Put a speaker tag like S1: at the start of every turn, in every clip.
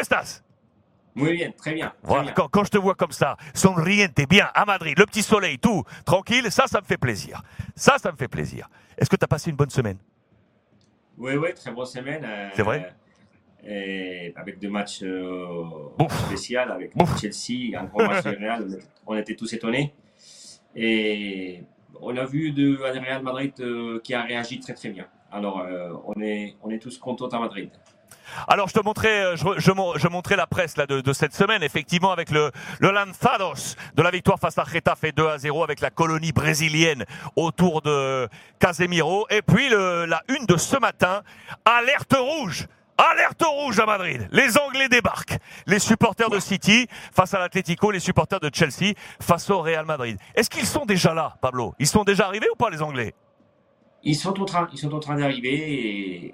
S1: comment estás?
S2: Muy bien, très bien. très
S1: Voilà,
S2: bien.
S1: quand, quand je te vois comme ça, sonriente, bien, à Madrid, le petit soleil, tout, tranquille, ça, ça me fait plaisir. Ça, ça me fait plaisir. Est-ce que tu as passé une bonne semaine?
S2: Oui, oui, très bonne semaine. euh,
S1: C'est vrai?
S2: et avec deux matchs euh, spéciaux avec
S1: Bouf.
S2: Chelsea, un gros match Real. On était tous étonnés. Et on a vu de Real Madrid euh, qui a réagi très très bien. Alors euh, on, est, on est tous contents à Madrid.
S1: Alors, je te montrais, euh, je, je, je montrais la presse là de, cette semaine, effectivement, avec le, le Lanzados de la victoire face à Getafe 2 à 0 avec la colonie brésilienne autour de Casemiro. Et puis, la une de ce matin, alerte rouge. Alerte rouge à Madrid. Les Anglais débarquent. Les supporters de City face à l'Atlético, les supporters de Chelsea face au Real Madrid. Est-ce qu'ils sont déjà là, Pablo? Ils sont déjà arrivés ou pas, les Anglais?
S2: Ils sont en train, ils sont en train d'arriver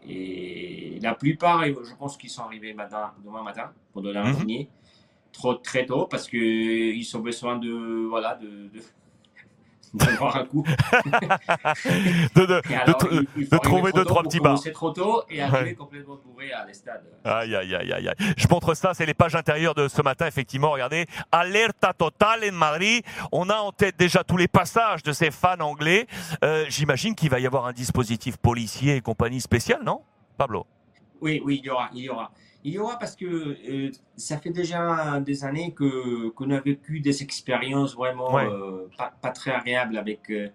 S2: et, et la plupart, je pense qu'ils sont arrivés matin, demain matin pour donner un
S1: Mhm.
S2: premier, trop très tôt parce que ils ont besoin de voilà de, de, d'avoir un coup.
S1: de, de,
S2: Et alors,
S1: de-
S2: il- il
S1: de
S2: faut
S1: trouver deux, trois petits bars.
S2: commencer trop tôt et arriver
S1: Ouais.
S2: complètement bourré à l'estade.
S1: Aïe, aïe, aïe, aïe, aïe. Je montre ça, c'est les pages intérieures de ce matin, effectivement. Regardez, alerta totale en Madrid. On a en tête déjà tous les passages de ces fans anglais. Euh, J'imagine qu'il va y avoir un dispositif policier et compagnie spécial, non Pablo?
S2: Oui, oui, il y aura, il y aura. Il y aura parce que euh, ça fait déjà des années que qu'on a vécu des expériences vraiment
S1: Ouais.
S2: euh, pas, pas très agréables avec euh,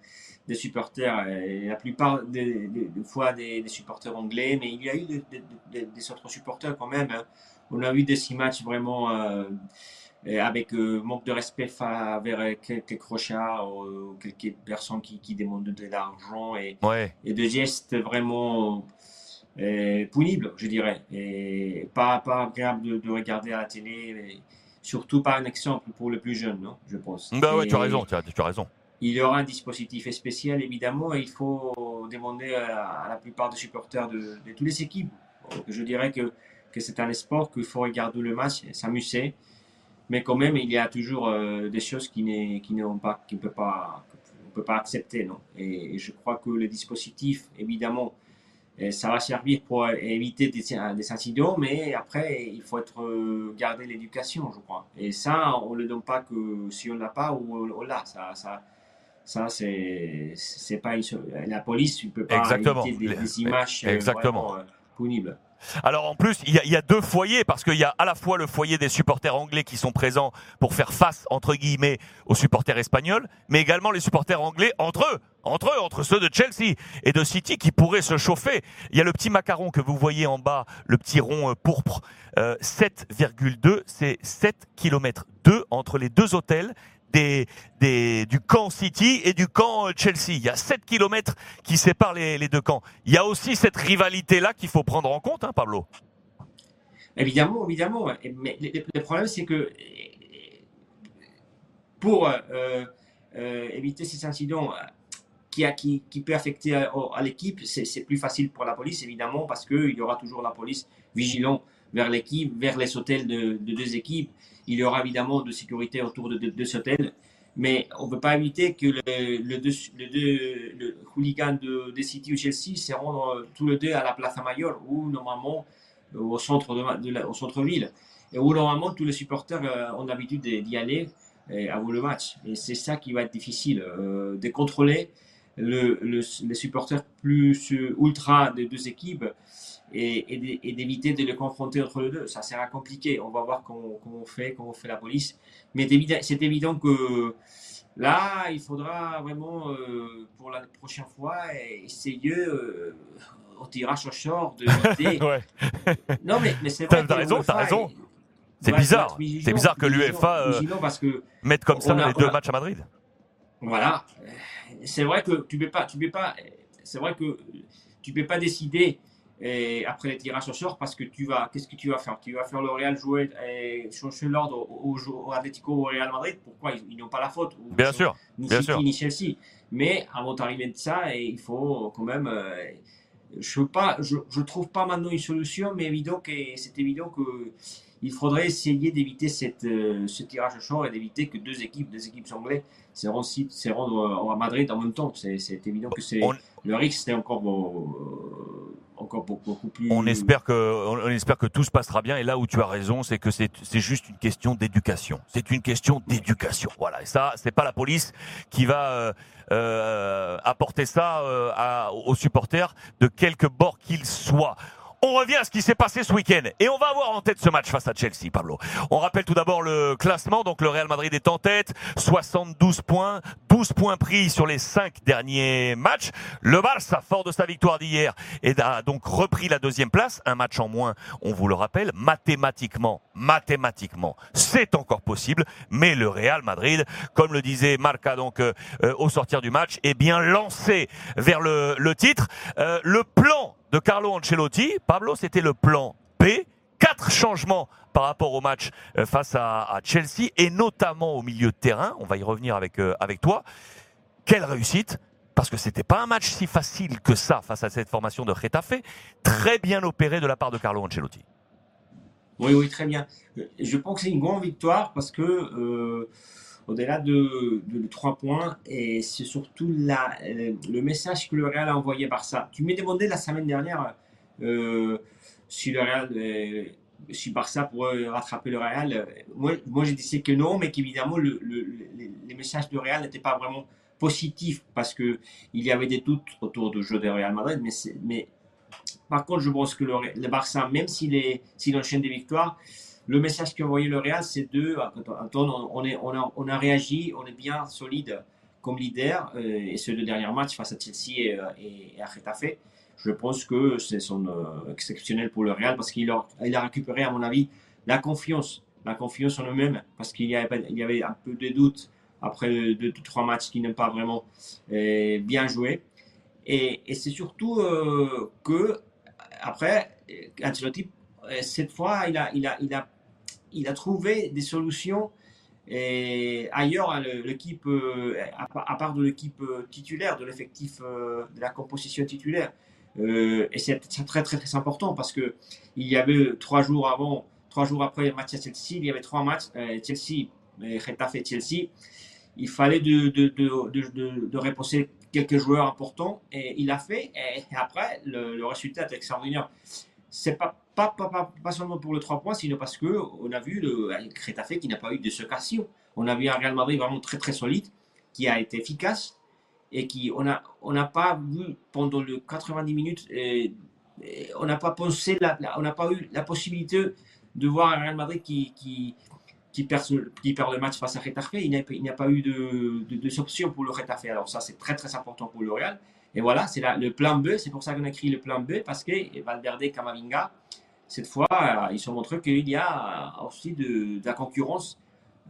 S2: des supporters. Et la plupart des, des- des fois des, des supporters anglais, mais il y a eu des, autres supporters quand même. hein. On a eu des six matchs vraiment avec manque de respect fa- vers quelques crochards ou quelques personnes qui, qui demandent de l'argent et
S1: Ouais.
S2: et de gestes vraiment euh, punibles, je dirais, et pas, pas agréable de, de regarder à la télé, surtout pas un exemple pour les plus jeunes, non, je pense.
S1: Bah ouais, tu as raison, tu as, tu as raison.
S2: Il y aura un dispositif spécial, évidemment, et il faut demander à, à la plupart des supporters de, de toutes les équipes. Donc, je dirais que, que c'est un sport qu'il faut regarder le match s'amuser, mais quand même, il y a toujours euh, des choses qui n'est qui n'ont pas, qui ne peut pas, qu'on peut pas accepter, non. Et, et je crois que le dispositif, évidemment, euh, ça va servir pour éviter des, des incidents, mais après, il faut être euh, garder l'éducation, je crois. Et ça, on ne le donne pas que si on l'a pas ou on l'a. Ça, ça, ça c'est pas une- la police, ne peut pas
S1: Exactement.
S2: éviter des, images euh,
S1: Exactement.
S2: vraiment, euh, punibles.
S1: Alors en plus, il y, a, il y a deux foyers parce qu'il y a à la fois le foyer des supporters anglais qui sont présents pour faire face entre guillemets aux supporters espagnols, mais également les supporters anglais entre eux, entre eux, entre ceux de Chelsea et de City qui pourraient se chauffer. Il y a le petit macaron que vous voyez en bas, le petit rond euh, pourpre, euh, 7,2, c'est 7 km 2 entre les deux hôtels. Des, des, du camp City et du camp euh, Chelsea. Il y a 7 kilomètres qui séparent les, deux camps. Il y a aussi cette rivalité-là qu'il faut prendre en compte, hein, Pablo.
S2: Évidemment, évidemment. Mais le, problème, c'est que pour euh, euh, éviter ces incidents qui, a, qui, qui peut affecter à, à l'équipe, c'est plus facile pour la police, évidemment, parce qu'il y aura toujours la police vigilant vers l'équipe, vers les hôtels de, de deux équipes. Il y aura évidemment de sécurité autour de, de deux hôtels. Mais on ne peut pas éviter que le, le deux, le le hooligan de, de City ou Chelsea se rendent euh, tous les deux à la Plaza Mayor, où normalement au centre de, au centre-ville et où normalement tous les supporters euh, ont l'habitude de- d'y aller euh, avant le match. Et c'est ça qui va être difficile, euh, de contrôler le, le- les supporters plus euh, ultra des deux équipes et, et d'é- et d'éviter de les confronter entre les deux. Ça sera compliqué. On va voir comment, comment on fait, comment fait la police. Mais c'est évident, que là, il faudra vraiment, euh, pour la prochaine fois, essayer euh, au tirage au sort d'éviter
S1: Ouais.
S2: non, mais, mais c'est vrai.
S1: t'as raison, t'as raison.
S2: est-
S1: C'est bizarre. C'est bizarre que l'UEFA, euh, Mettre comme ça
S2: On a-
S1: les deux
S2: on a-
S1: matchs à Madrid.
S2: voilà, c'est vrai que tu peux pas, tu peux pas, c'est vrai que tu peux pas décider euh, après les tirages au sort parce que tu vas, qu'est-ce que tu vas faire? Tu vas faire le Real jouer, euh, changer l'ordre au, au, au Atlético ou au Real Madrid? Pourquoi? Ils, ils n'ont pas la faute Ou-
S1: Bien sûr.
S2: ni
S1: bien
S2: City
S1: sûr.
S2: ni Chelsea. Mais avant d'arriver de ça, et il faut quand même. euh, je ne pas, je, je trouve pas maintenant une solution, mais évident que c'est évident que il faudrait essayer d'éviter cette, euh, ce tirage au sort et d'éviter que deux équipes, deux équipes anglaises, se rendent, se rendent à Madrid en même temps. C'est c'est évident que c'est
S1: On-
S2: le risque est encore, euh,
S1: On espère que, on espère que tout se passera bien. Et là où tu as raison, c'est que c'est, c'est juste une question d'éducation. C'est une question d'éducation. Voilà. Et ça, c'est pas la police qui va euh, euh, apporter ça euh, aux supporters de quelque bord qu'ils soient. On revient à ce qui s'est passé ce week-end et on va avoir en tête ce match face à Chelsea, Pablo. On rappelle tout d'abord le classement. Donc le Real Madrid est en tête, 72 points, 12 points pris sur les 5 derniers matchs. Le Barça, fort de sa victoire d'hier, a donc repris la deuxième place, un match en moins. On vous le rappelle, mathématiquement, mathématiquement, c'est encore possible. Mais le Real Madrid, comme le disait Marca donc euh, euh, au sortir du match, est bien lancé vers le, titre. Euh, le plan de Carlo Ancelotti. Pablo, c'était le plan B. Quatre changements par rapport au match euh, face à, Chelsea et notamment au milieu de terrain. On va y revenir avec, euh, avec toi. Quelle réussite parce que c'était pas un match si facile que ça face à cette formation de Retafe. Très bien opéré de la part de Carlo Ancelotti.
S2: Oui, oui, très bien. Je pense que c'est une grande victoire parce que euh, au-delà de, trois points, et c'est surtout euh, le message que le Real a envoyé par ça. Tu m'as demandé la semaine dernière euh, si le Real, euh, si Barça pourrait rattraper le Real. Moi, moi je disais que non, mais qu'évidemment, le, le, les messages du Real n'étaient pas vraiment positifs parce qu'il y avait des doutes autour du jeu du Real Madrid. Mais, par contre, je pense que le Barça, même s'il enchaîne des victoires, le message qu'a envoyé le Real, c'est de, Anton, on, est, on, a, on a réagi, on est bien solide comme leader, euh, et ce deux derniers matchs face à Chelsea et, euh, et, à Getafe, je pense que c'est son euh, exceptionnel pour le Real parce qu'il a, récupéré, à mon avis, la confiance, la confiance en eux-mêmes, parce qu'il y, avait, un peu de doute après deux, trois matchs qui n'ont pas vraiment bien joué. Et, c'est surtout que, après, Ancelotti, cette fois, il a, trouvé des solutions et ailleurs, l'équipe, euh, à part de l'équipe euh, titulaire, de l'effectif, euh, de la composition titulaire, et c'est très, très très important parce que il y avait trois jours avant, trois jours après le match à Chelsea, il y avait trois matchs Chelsea, Getafe et Chelsea. Il fallait de, de, reposer quelques joueurs importants et il a fait. Et après, le, le résultat est extraordinaire. C'est pas pas, pas, pas, seulement pour le 3 points, sinon parce qu'on a vu le Crétafé qui n'a pas eu de secassion. On a vu un Real Madrid vraiment très très solide, qui a été efficace et qui on n'a on a pas vu pendant les 90 minutes, et, on n'a pas pensé, on n'a pas eu la possibilité de voir un Real Madrid qui, qui, qui, perd, qui perd le match face à Getafe. Il n'y a, pas eu de, de, de, pour le Getafe. Alors ça, c'est très très important pour le Real. Et voilà, c'est le plan B. C'est pour ça qu'on a écrit le plan B, parce que Valverde, Camavinga, cette fois, ils se montré qu'il y a aussi de, de la concurrence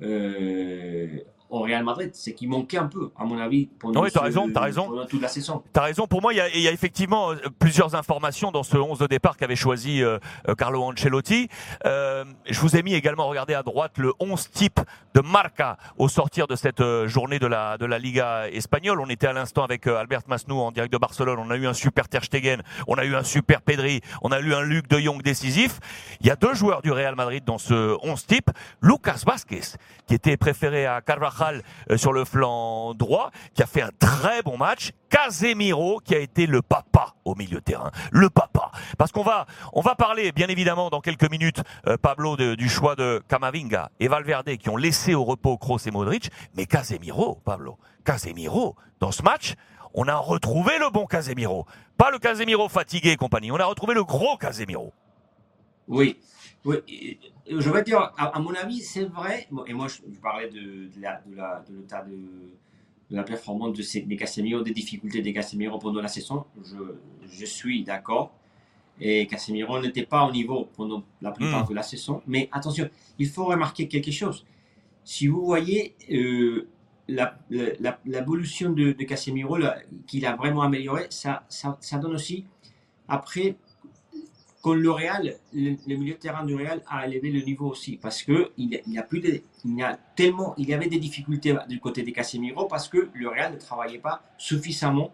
S2: euh, au Real Madrid. C'est qui manquait un peu, à mon avis,
S1: pendant, oui, as raison, as raison.
S2: toute la saison.
S1: Tu as raison. Pour moi, il y, a, il y, a, effectivement euh, plusieurs informations dans ce 11 de départ qu'avait choisi euh, euh, Carlo Ancelotti. Euh, je vous ai mis également, regardez à droite, le 11 type de Marca au sortir de cette journée de la, de la Liga espagnole. On était à l'instant avec Albert Masnou en direct de Barcelone. On a eu un super Ter Stegen, on a eu un super Pedri, on a eu un Luc de Jong décisif. Il y a deux joueurs du Real Madrid dans ce 11 type. Lucas Vázquez, qui était préféré à Carvajal euh, sur le flanc droit, qui a fait un très bon match. Casemiro, qui a été le papa au milieu de terrain. Le papa. Parce qu'on va, on va parler, bien évidemment, dans quelques minutes, euh, Pablo, du choix de Camavinga et Valverde, qui ont laissé au repos Kroos et Modric. Mais Casemiro, Pablo, Casemiro, dans ce match, on a retrouvé le bon Casemiro. Pas le Casemiro fatigué et compagnie. On a retrouvé le gros Casemiro.
S2: Oui. Oui, je vais dire, à, mon avis, c'est vrai. Et moi, je, parlais de, l'état de, la performance de ces, des Casemiro, des difficultés des Casemiro pendant la saison. Je, je suis d'accord. Et Casemiro n'était pas au niveau pendant la plupart hmm. de la saison. Mais attention, il faut remarquer quelque chose. Si vous voyez euh, l'évolution de, de Casemiro, qu'il a vraiment amélioré, ça, ça, ça donne aussi, après, quand le Real, le, milieu de terrain du Real a élevé le niveau aussi parce que il, a plus de, y a tellement, il y avait des difficultés du côté des Casemiro parce que le Real ne travaillait pas suffisamment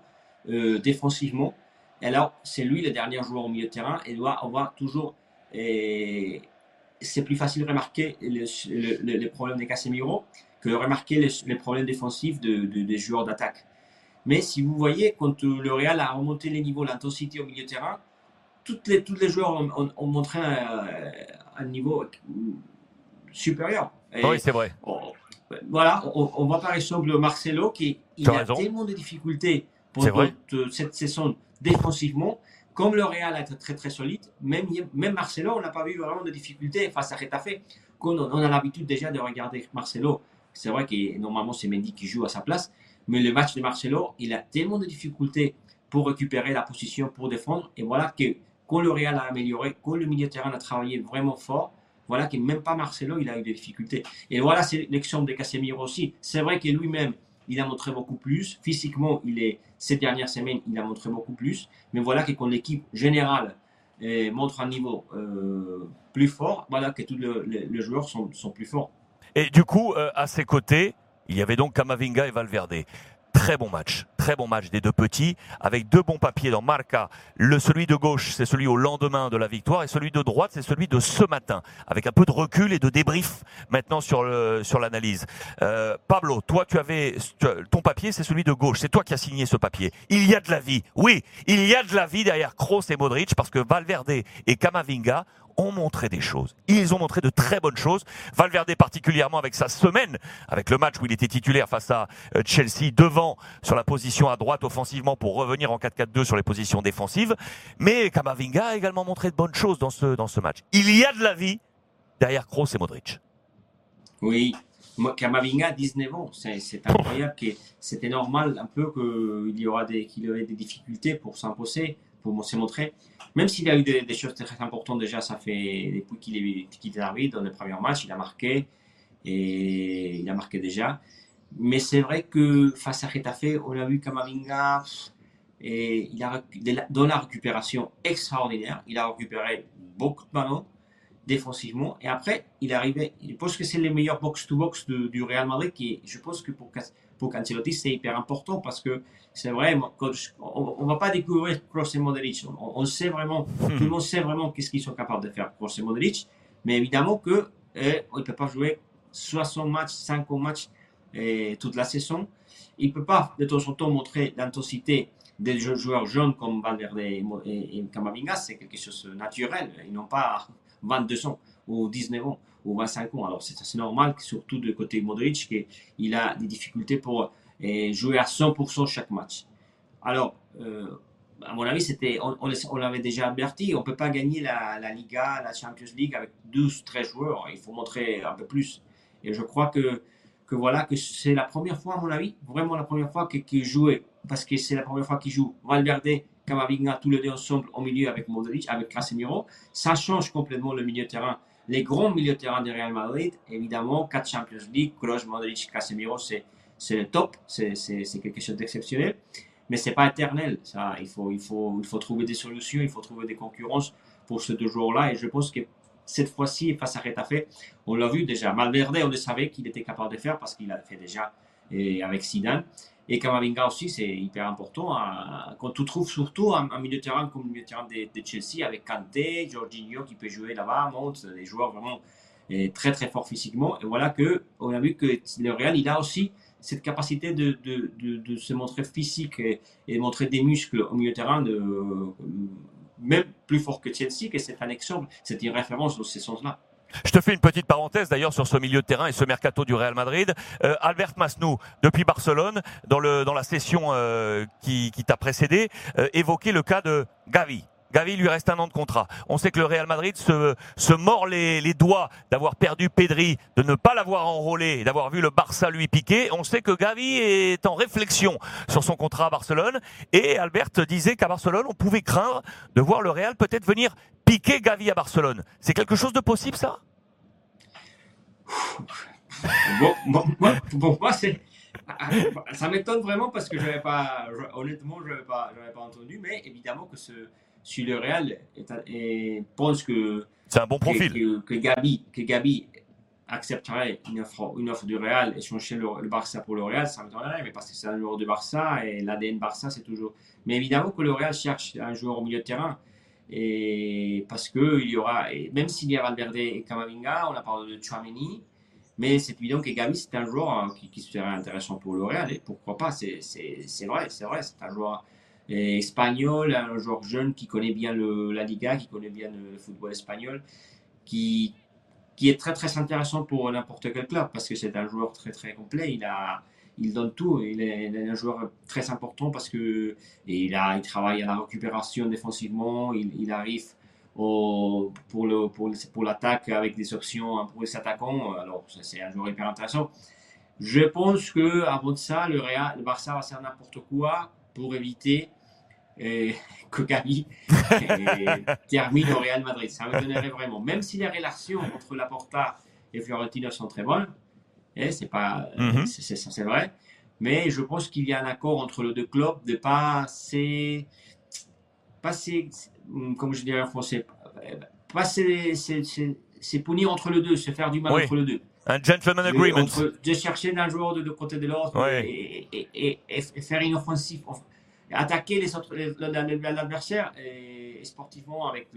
S2: euh, défensivement. Et alors, c'est lui le dernier joueur au milieu de terrain et doit avoir toujours. C'est plus facile de remarquer les problèmes des Casemiro que de remarquer les, problèmes défensifs de, des joueurs d'attaque. Mais si vous voyez, quand le Real a remonté les niveaux, l'intensité au milieu de terrain, toutes les, tous les joueurs ont, montré un, niveau supérieur.
S1: oui, c'est vrai.
S2: voilà, on, va par exemple Marcelo qui il a tellement de difficultés pour cette saison défensivement. Comme le Real est très très solide, même, même Marcelo, on n'a pas vu vraiment de difficultés face à Retafe. On, on a l'habitude déjà de regarder Marcelo. C'est vrai que normalement c'est Mendy qui joue à sa place, mais le match de Marcelo, il a tellement de difficultés pour récupérer la position, pour défendre. Et voilà que quand le Real a amélioré, quand le milieu de terrain a travaillé vraiment fort, voilà que même pas Marcelo, il a eu des difficultés. Et voilà, c'est l'exemple de Casemiro aussi. C'est vrai que lui-même, il a montré beaucoup plus. Physiquement, il est, ces dernières semaines, il a montré beaucoup plus. Mais voilà que quand l'équipe générale eh, montre un niveau euh, plus fort, voilà que tous les joueurs sont, sont, plus forts.
S1: Et du coup, euh, à ses côtés, il y avait donc Kamavinga et Valverde très bon match, très bon match des deux petits, avec deux bons papiers dans Marca. Le celui de gauche, c'est celui au lendemain de la victoire, et celui de droite, c'est celui de ce matin, avec un peu de recul et de débrief maintenant sur sur l'analyse. Euh, Pablo, toi, tu avais ton papier, c'est celui de gauche, c'est toi qui as signé ce papier. Il y a de la vie, oui, il y a de la vie derrière Kroos et Modric, parce que Valverde et Kamavinga ont montré des choses. Ils ont montré de très bonnes choses. Valverde particulièrement avec sa semaine, avec le match où il était titulaire face à euh, Chelsea, devant sur la position à droite offensivement pour revenir en 4-4-2 sur les positions défensives. Mais Kamavinga a également montré de bonnes choses dans ce, dans ce match. Il y a de la vie derrière Kroos et Modric.
S2: Oui, Kamavinga, 19 ans, c'est incroyable. C'était normal un peu qu'il y aura des, qu'il y aurait des difficultés pour s'imposer, pour se montrer. Même s'il a eu des, choses très importantes déjà, ça fait depuis qu'il est, est arrivé dans les premiers matchs, il a marqué et il a marqué déjà. Mais c'est vrai que face à Retafe, on a vu Kamavinga et il a dans la récupération extraordinaire. Il a récupéré beaucoup de ballons défensivement et après il est arrivé. Je pense que c'est le meilleur box-to-box du Real Madrid qui, je pense que pour pour Cancelotti, c'est hyper important parce que c'est vrai, on ne va pas découvrir Kroos et Modric. On, sait vraiment, tout le monde sait vraiment qu'est-ce qu'ils sont capables de faire, Kroos et Modric. Mais évidemment que eh, il ne peut pas jouer 60 matchs, 50 matchs et eh, toute la saison. Il ne peut pas de temps en temps montrer l'intensité des joueurs jeunes comme Valverde et, et, Camavinga. C'est quelque chose de naturel. Ils n'ont pas 22 ans ou 19 ans ou 25 ans. Alors c'est normal, surtout de côté Modric, qu'il a des difficultés pour eh, jouer à 100% chaque match. Alors, euh, à mon avis, c'était, on, l'avait déjà averti, on ne peut pas gagner la, la, Liga, la Champions League avec 12, 13 joueurs. Il faut montrer un peu plus. Et je crois que, que voilà, que c'est la première fois, à mon avis, vraiment la première fois qu'il jouait, parce que c'est la première fois qu'il joue Valverde, Camavinga, tous les deux ensemble au milieu avec Modric, avec Casemiro. Ça change complètement le milieu de terrain les grands milieux de terrain du Real Madrid, évidemment, 4 Champions League, Kroos, Modric, Casemiro, c'est le top, c'est quelque chose d'exceptionnel. Mais c'est pas éternel, ça. Il faut, il, faut, il faut trouver des solutions, il faut trouver des concurrences pour ces deux joueurs-là. Et je pense que cette fois-ci, face à Retafe, on l'a vu déjà. Malverde, on le savait qu'il était capable de faire parce qu'il a fait déjà et avec Zidane. Et Kamavinga aussi, c'est hyper important. Hein. quand tu trouves surtout un, milieu de terrain comme le milieu de terrain de, Chelsea avec Kanté, Jorginho qui peut jouer là-bas, monte, des joueurs vraiment très très forts physiquement. Et voilà que on a vu que le Real, il a aussi cette capacité de, de, se montrer physique et, et, montrer des muscles au milieu de terrain, de, même plus fort que Chelsea, que c'est un exemple, c'est une référence dans ce sens-là.
S1: Je te fais une petite parenthèse d'ailleurs sur ce milieu de terrain et ce mercato du Real Madrid. Euh, Albert Masnou, depuis Barcelone, dans, le, dans la session euh, qui, qui t'a précédé, euh, évoquait le cas de Gavi. Gavi lui reste un an de contrat. On sait que le Real Madrid se, se mord les, doigts d'avoir perdu Pedri, de ne pas l'avoir enrôlé, d'avoir vu le Barça lui piquer. On sait que Gavi est en réflexion sur son contrat à Barcelone. Et Albert disait qu'à Barcelone, on pouvait craindre de voir le Real peut-être venir piquer Gavi à Barcelone. C'est quelque chose de possible, ça?
S2: Bon, moi, c'est. Ça m'étonne vraiment parce que j'avais pas, honnêtement, je n'avais pas entendu, mais évidemment que ce, si le Real et pense que
S1: c'est un bon profil,
S2: que, que, Gabi, que Gabi accepterait une offre, une offre du Real et changer le, le Barça pour le Real, ça m'étonnerait, mais parce que c'est un joueur du Barça et l'ADN Barça, c'est toujours. Mais évidemment que le Real cherche un joueur au milieu de terrain et parce que il y aura, même s'il y a Valverde et Camavinga, on a parlé de Chouameni, mais c'est évident que Gavi, c'est un joueur hein, qui, qui, serait intéressant pour le Real, et pourquoi pas, c'est vrai, c'est vrai, c'est un joueur espagnol, un joueur jeune qui connaît bien la Liga, qui connaît bien le football espagnol, qui, qui est très très intéressant pour n'importe quel club parce que c'est un joueur très très complet. Il a, il donne tout. Il est, un joueur très important parce que il a, il travaille à la récupération défensivement. Il, il arrive au, pour le pour, pour l'attaque avec des options pour les attaquants. Alors c'est un joueur hyper intéressant. Je pense que avant de ça, le Real, le Barça va faire n'importe quoi pour éviter et que termine au Real Madrid. Ça me donnerait vraiment, même si les relations entre Laporta et Florentino sont très bonnes, et c'est pas, mhm. c'est vrai, mais je pense qu'il y a un accord entre les deux clubs de pas c'est comme je dirais en français, pas c'est punir entre les deux, se faire du mal entre les deux.
S1: Un gentleman agreement.
S2: de chercher un joueur de, côté de l'autre et, et, et, faire une offensive attaquer l'adversaire et, sportivement avec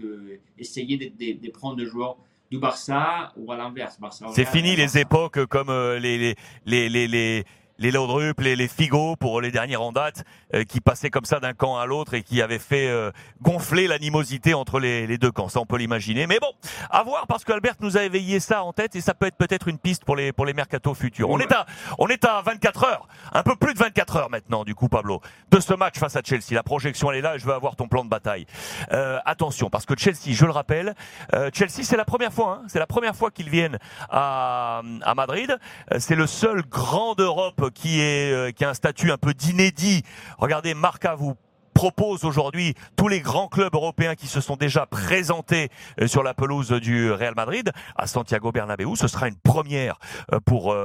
S2: essayer de, de, prendre des joueurs du Barça ou à l'inverse.
S1: C'est fini les époques comme euh, les, les, les, les les Laudrup, les, les Figo pour les dernières en date, euh, qui passaient comme ça d'un camp à l'autre et qui avaient fait euh, gonfler l'animosité entre les, les, deux camps. Ça, on peut l'imaginer. Mais bon, à voir parce qu'Albert nous a éveillé ça en tête et ça peut être peut-être une piste pour les pour les mercato futurs. On est à on est à 24 heures, un peu plus de 24 heures maintenant du coup, Pablo, de ce match face à Chelsea. La projection elle est là. Et je veux avoir ton plan de bataille. Euh, attention, parce que Chelsea, je le rappelle, euh, Chelsea c'est la première fois, hein, c'est la première fois qu'ils viennent à à Madrid. C'est le seul grand d'Europe qui est euh, qui a un statut un peu d'inédit. Regardez, Marca vous propose aujourd'hui tous les grands clubs européens qui se sont déjà présentés euh, sur la pelouse du Real Madrid à Santiago Bernabéu. Ce sera une première euh, pour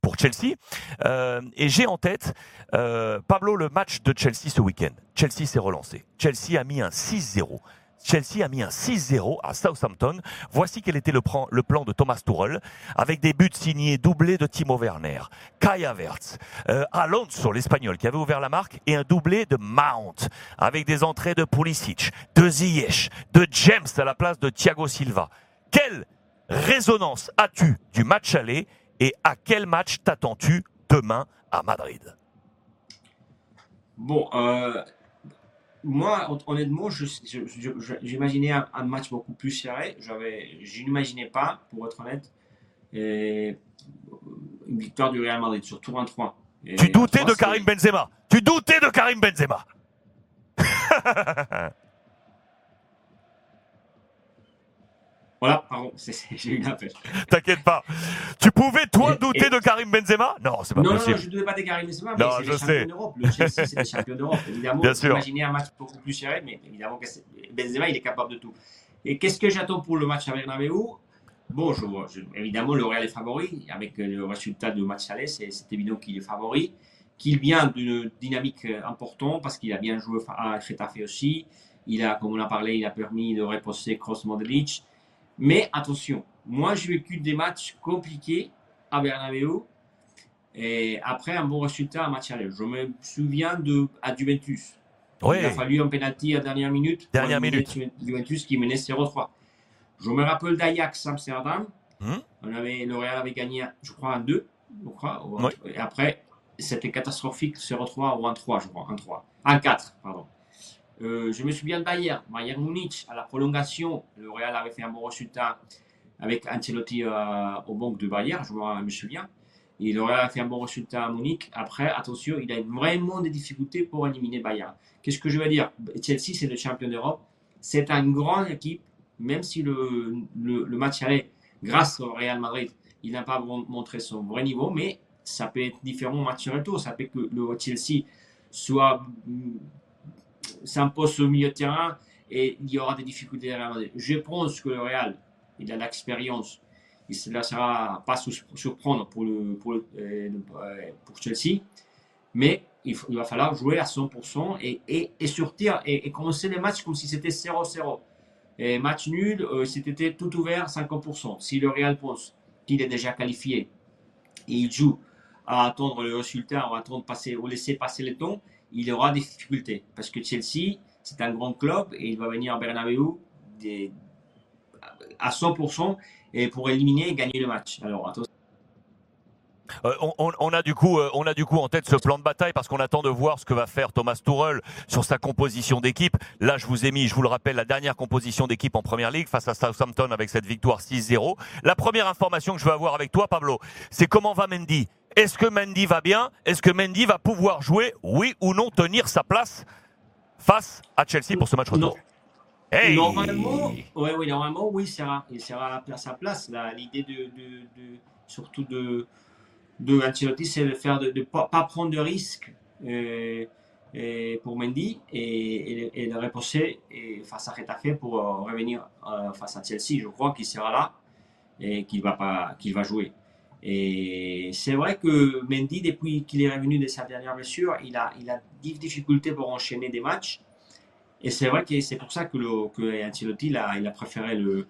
S1: pour Chelsea. et j'ai en tête Pablo le match de Chelsea ce week-end. Chelsea s'est relancé. Chelsea a mis un 6-0 Chelsea a mis un 6-0 à Southampton. Voici quel était le, plan, de Thomas Tuchel, avec des buts signés doublés de Timo Werner, Kai Havertz, euh, Alonso, l'Espagnol, qui avait ouvert la marque, et un doublé de Mount, avec des entrées de Pulisic, de Ziyech, de James à la place de Thiago Silva. Quelle résonance as-tu du match aller et à quel match t'attends-tu demain à Madrid?
S2: Bon, euh, moi, honnêtement, j'imaginais un, match beaucoup plus serré. Je n'imaginais pas, pour être honnête, une victoire du Real Madrid, surtout un 3.
S1: tu doutais de Karim Benzema. Tu doutais de Karim Benzema.
S2: Voilà, pardon, j'ai eu un.
S1: T'inquiète pas. Tu pouvais, toi, douter de Karim Benzema?
S2: Non, c'est pas
S1: non,
S2: possible. Non, je ne doutais pas de Karim Benzema, mais c'est le champion d'Europe. Le Chelsea, c'est le champion d'Europe. Évidemment, Bien sûr. imaginez un match beaucoup plus serré, mais évidemment, Benzema, il est capable de tout. Et qu'est-ce que j'attends pour le match à Bernabeu? Bon, je évidemment, le Real est favori. Avec le résultat du match aller, c'est évident qu'il est favori. Qu'il vient d'une dynamique importante parce qu'il a bien joué à Getafe aussi. Il a, comme on a parlé, il a permis de reposer Cross Modric. Mais attention, moi j'ai vécu des matchs compliqués à Bernabeu et après un bon résultat à match aller. Je me souviens de à Juventus. Il a fallu un penalty à dernière minute.
S1: Dernière minute.
S2: Juventus qui menait 0-3. Je me rappelle d'Ajax Amsterdam. Hmm? On avait, le Real avait gagné, je crois, un 2. Je crois, Et après, c'était catastrophique, 0-3 ou 1-3, je crois. 1-3. 1-4, pardon. Euh, je me souviens de Bayern, Bayern Munich, à la prolongation, le Real avait fait un bon résultat avec Ancelotti euh, au banc de Bayern, je me souviens. Et le Real a fait un bon résultat à Munich. Après, attention, il a vraiment des difficultés pour éliminer Bayern. Qu'est-ce que je veux dire? Chelsea, c'est le champion d'Europe. C'est une grande équipe, même si le, match allait grâce au Real Madrid, il n'a pas montré son vrai niveau, mais ça peut être différent match retour. Ça peut que le Chelsea soit s'impose au milieu de terrain et il y aura des difficultés à Je pense que le Real, il a l'expérience. Il ne se pas surprendre pour, pour, euh, pour Chelsea. Mais il, va falloir jouer à 100% et, sortir et, commencer les matchs comme si c'était 0-0. Et match nul, euh, c'était tout ouvert 50%. Si le Real pense qu'il est déjà qualifié et il joue à attendre le résultat, à attendre passer, ou laisser passer le temps, il aura des difficultés. Parce que Chelsea, c'est un grand club et il va venir à Bernabeu à 100% et pour éliminer et gagner le match. Alors, attention.
S1: Euh, on, a du coup, euh, on a du coup en tête ce plan de bataille parce qu'on attend de voir ce que va faire Thomas Tuchel sur sa composition d'équipe. Là, je vous ai mis, je vous le rappelle, la dernière composition d'équipe en Première Ligue face à Southampton avec cette victoire 6-0. La première information que je veux avoir avec toi, Pablo, c'est comment va Mendy? Est-ce que Mendy va bien? Est-ce que Mendy va pouvoir jouer, oui ou non, tenir sa place face à Chelsea pour ce match retour?
S2: Hey Normalement, ouais, ouais, normalement, oui, il sera, il sera à sa place. L'idée de, surtout de de Ancelotti, c'est de faire de ne pas, prendre de risques euh, euh, pour Mendy et, et, et de reposer et face à Retafe pour revenir face à Chelsea. Je crois qu'il sera là et qu'il va, pas, qu'il va jouer. Et c'est vrai que Mendy, depuis qu'il est revenu de sa dernière blessure, il a, il a des difficultés pour enchaîner des matchs. Et c'est vrai que c'est pour ça que, Ancelotti, il il a préféré le,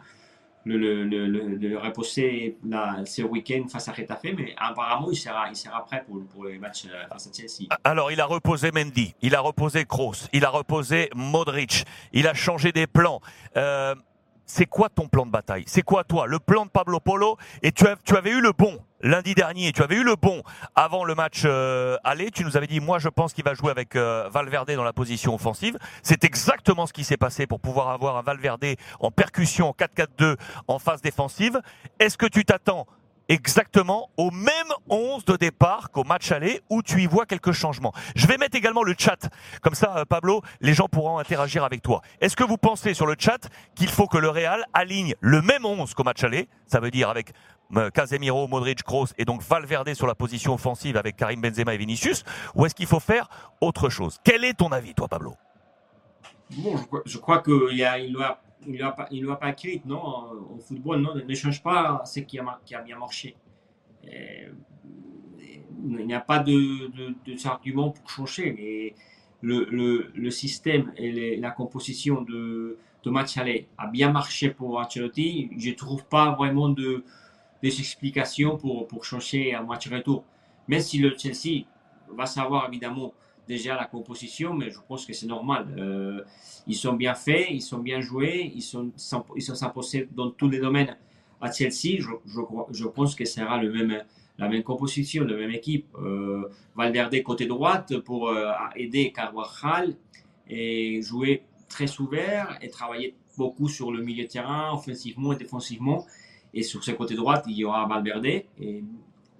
S2: le, le, le, le reposer la, ce week-end face à Retafe, mais apparemment il sera, il sera prêt pour, pour le match euh, face à Chelsea.
S1: Alors il a reposé Mendy, il a reposé Kroos, il a reposé Modric, il a changé des plans. Euh, c'est quoi ton plan de bataille? C'est quoi toi? Le plan de Pablo Polo? Et tu, as, tu avais eu le bon lundi dernier, tu avais eu le bon avant le match euh, aller. Tu nous avais dit, moi, je pense qu'il va jouer avec euh, Valverde dans la position offensive. C'est exactement ce qui s'est passé pour pouvoir avoir un Valverde en percussion en 4-4-2 en phase défensive. Est-ce que tu t'attends exactement au même 11 de départ qu'au match aller où tu y vois quelques changements. Je vais mettre également le chat. Comme ça, euh, Pablo, les gens pourront interagir avec toi. Est-ce que vous pensez sur le chat qu'il faut que le Real aligne le même 11 qu'au match aller? Ça veut dire avec euh, Casemiro, Modric, Kroos et donc Valverde sur la position offensive avec Karim Benzema et Vinicius Ou est-ce qu'il faut faire autre chose? Quel est ton avis, toi, Pablo?
S2: Bon, je crois qu'il a, il doit, il pas écrit, non? Euh, au football, non, ne change pas ce qui a, a bien marché. Euh, il n'y a pas de, de, pour changer. Et le, système et la composition de, de match aller a bien marché pour Ancelotti. Je ne trouve pas vraiment de, des explications pour, pour changer un match retour. Même si le Chelsea va savoir évidemment déjà la composition, mais je pense que c'est normal. Euh, ils sont bien faits, ils sont bien joués, ils sont ils sont imposés dans tous les domaines à Chelsea. Je, je, je pense que ce sera le même, la même composition, la même équipe. Euh, Valverde côté droite pour euh, aider Carvajal et jouer très ouvert et travailler beaucoup sur le milieu de terrain, offensivement et défensivement. Et sur ce côté droit, il y aura Valverde.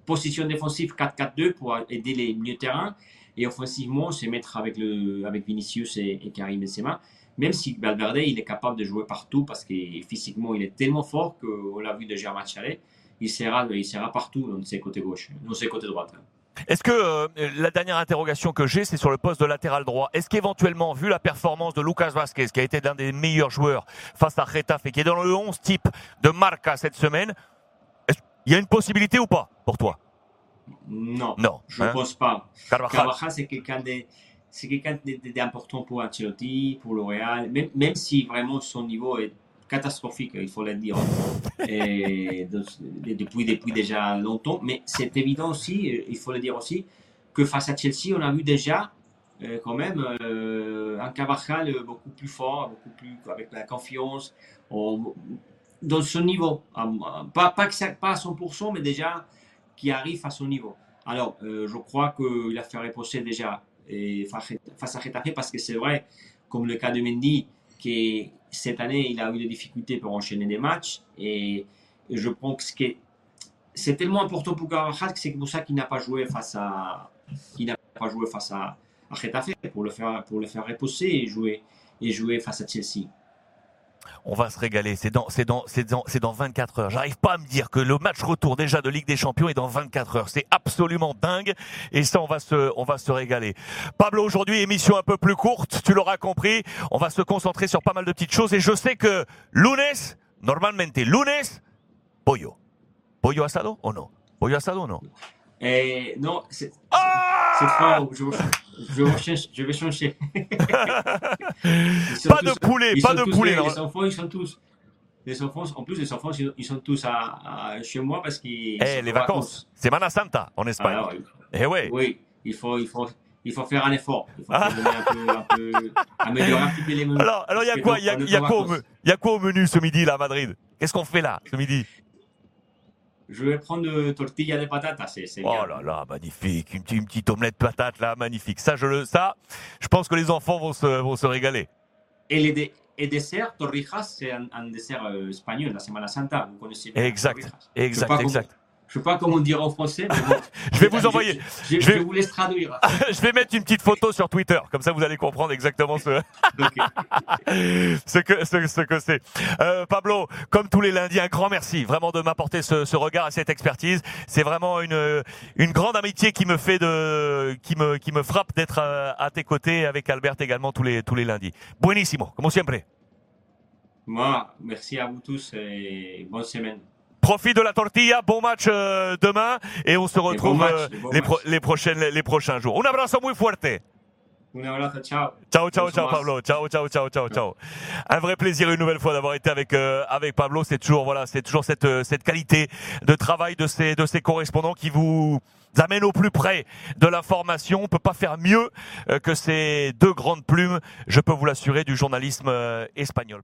S2: Position défensive 4-4-2 pour aider les milieux terrain. Et offensivement, se mettre avec, le, avec Vinicius et, Karim Benzema. Même si Valverde, il est capable de jouer partout parce que physiquement, il est tellement fort qu'on l'a vu déjà à match aller. Il sera, il sera partout dans ses côtés gauche, dans ses côtés droite. Hein.
S1: Est-ce que euh, la dernière interrogation que j'ai, c'est sur le poste de latéral droit. Est-ce qu'éventuellement, vu la performance de Lucas Vasquez, qui a été l'un des meilleurs joueurs face à Retafe, qui est dans le 11 type de Marca cette semaine, il y a une possibilité ou pas pour toi?
S2: Non.
S1: Non.
S2: Je ne hein? pense pas. Carvajal, Carvajal c'est quelqu'un de c'est d'important pour Ancelotti, pour L'Oréal, même, même si vraiment son niveau est catastrophique, il faut le dire, euh, depuis, depuis déjà longtemps. Mais c'est évident aussi, euh, il faut le dire aussi, que face à Chelsea, on a vu déjà euh, quand même un Cavajal beaucoup plus fort, beaucoup plus avec la confiance, dans son niveau. Pas, pas, pas à 100%, mais déjà qui arrive à son niveau. Alors, je crois qu'il a fait reposer déjà et face à Getafe parce que c'est vrai, comme le cas de Mendy, que cette année, il a eu des difficultés pour enchaîner des matchs. Et je pense que c'est tellement important pour Carvajal que c'est pour ça qu'il n'a pas joué face à, il n'a pas joué face à, pour le faire, pour le faire reposer et jouer, et jouer face à Chelsea
S1: on va se régaler. C'est dans, c'est c'est dans, c'est dans 24 heures. J'arrive pas à me dire que le match retour déjà de Ligue des Champions est dans 24 heures. C'est absolument dingue. Et ça, on va se, régaler. Pablo, aujourd'hui, émission un peu plus courte. Tu l'auras compris. On va se concentrer sur pas mal de petites choses. Et je sais que lunes, normalement, lunes, pollo. Pollo asado ou non? Pollo asado ou non?
S2: Eh, non, c'est, ah! Je, je vais changer.
S1: pas de poulet, pas de poulet.
S2: Les enfants, ils sont tous. Les enfants, en plus, les enfants, ils sont tous à, à chez moi parce qu'ils.
S1: Eh, les vacances. Semana Santa en Espagne. Ah, alors, eh ouais.
S2: Oui, il faut, il faut, il faut faire un effort. Il faut un peu, un peu, améliorer un petit peu les menus.
S1: Alors, alors il y a quoi, il y a, y quoi y a quoi au menu ce midi là à Madrid? Qu'est-ce qu'on fait là ce
S2: midi? Vais prendre tortilla de patatas, c'est
S1: Oh
S2: bien.
S1: là là, magnifique, une, petite- une petite omelette patate là, magnifique. Ça, je le, ça, je pense que les enfants vont se, vont se régaler.
S2: Et le dé- et dessert, torrijas, c'est un, un dessert euh, espagnol, la Semana Santa, vous connaissez bien.
S1: Exact,
S2: torrijas.
S1: exact,
S2: Je sais pas
S1: exact.
S2: Comment, je sais pas comment dire en français, mais bon.
S1: Je vais vous envoyer,
S2: Je, je-
S1: je vais-
S2: je vous laisse traduire.
S1: je vais mettre une petite photo sur Twitter, comme ça vous allez comprendre exactement ce, ce que ce, ce que c'est. Euh, Pablo, comme tous les lundis, un grand merci vraiment de m'apporter ce, ce regard et cette expertise. C'est vraiment une une grande amitié qui me fait de qui me qui me frappe d'être à, à tes côtés avec Albert également tous les tous les lundis. Buenísimo, como siempre.
S2: Moi, merci à vous tous et bonne semaine.
S1: Profite de la tortilla, bon match euh, demain et on se retrouve
S2: match,
S1: euh, les, pro- les prochaines les prochains jours. Un abrazo muy fuerte.
S2: Un abrazo, ciao.
S1: Ciao, ciao, ciao. Pablo. Ciao, ciao, ciao, ciao, ciao. Un vrai plaisir une nouvelle fois d'avoir été avec euh, avec Pablo. C'est toujours voilà, c'est toujours cette euh, cette qualité de travail de ces de ces correspondants qui vous amène au plus près de l'information. On peut pas faire mieux euh, que ces deux grandes plumes, je peux vous l'assurer, du journalisme euh, espagnol.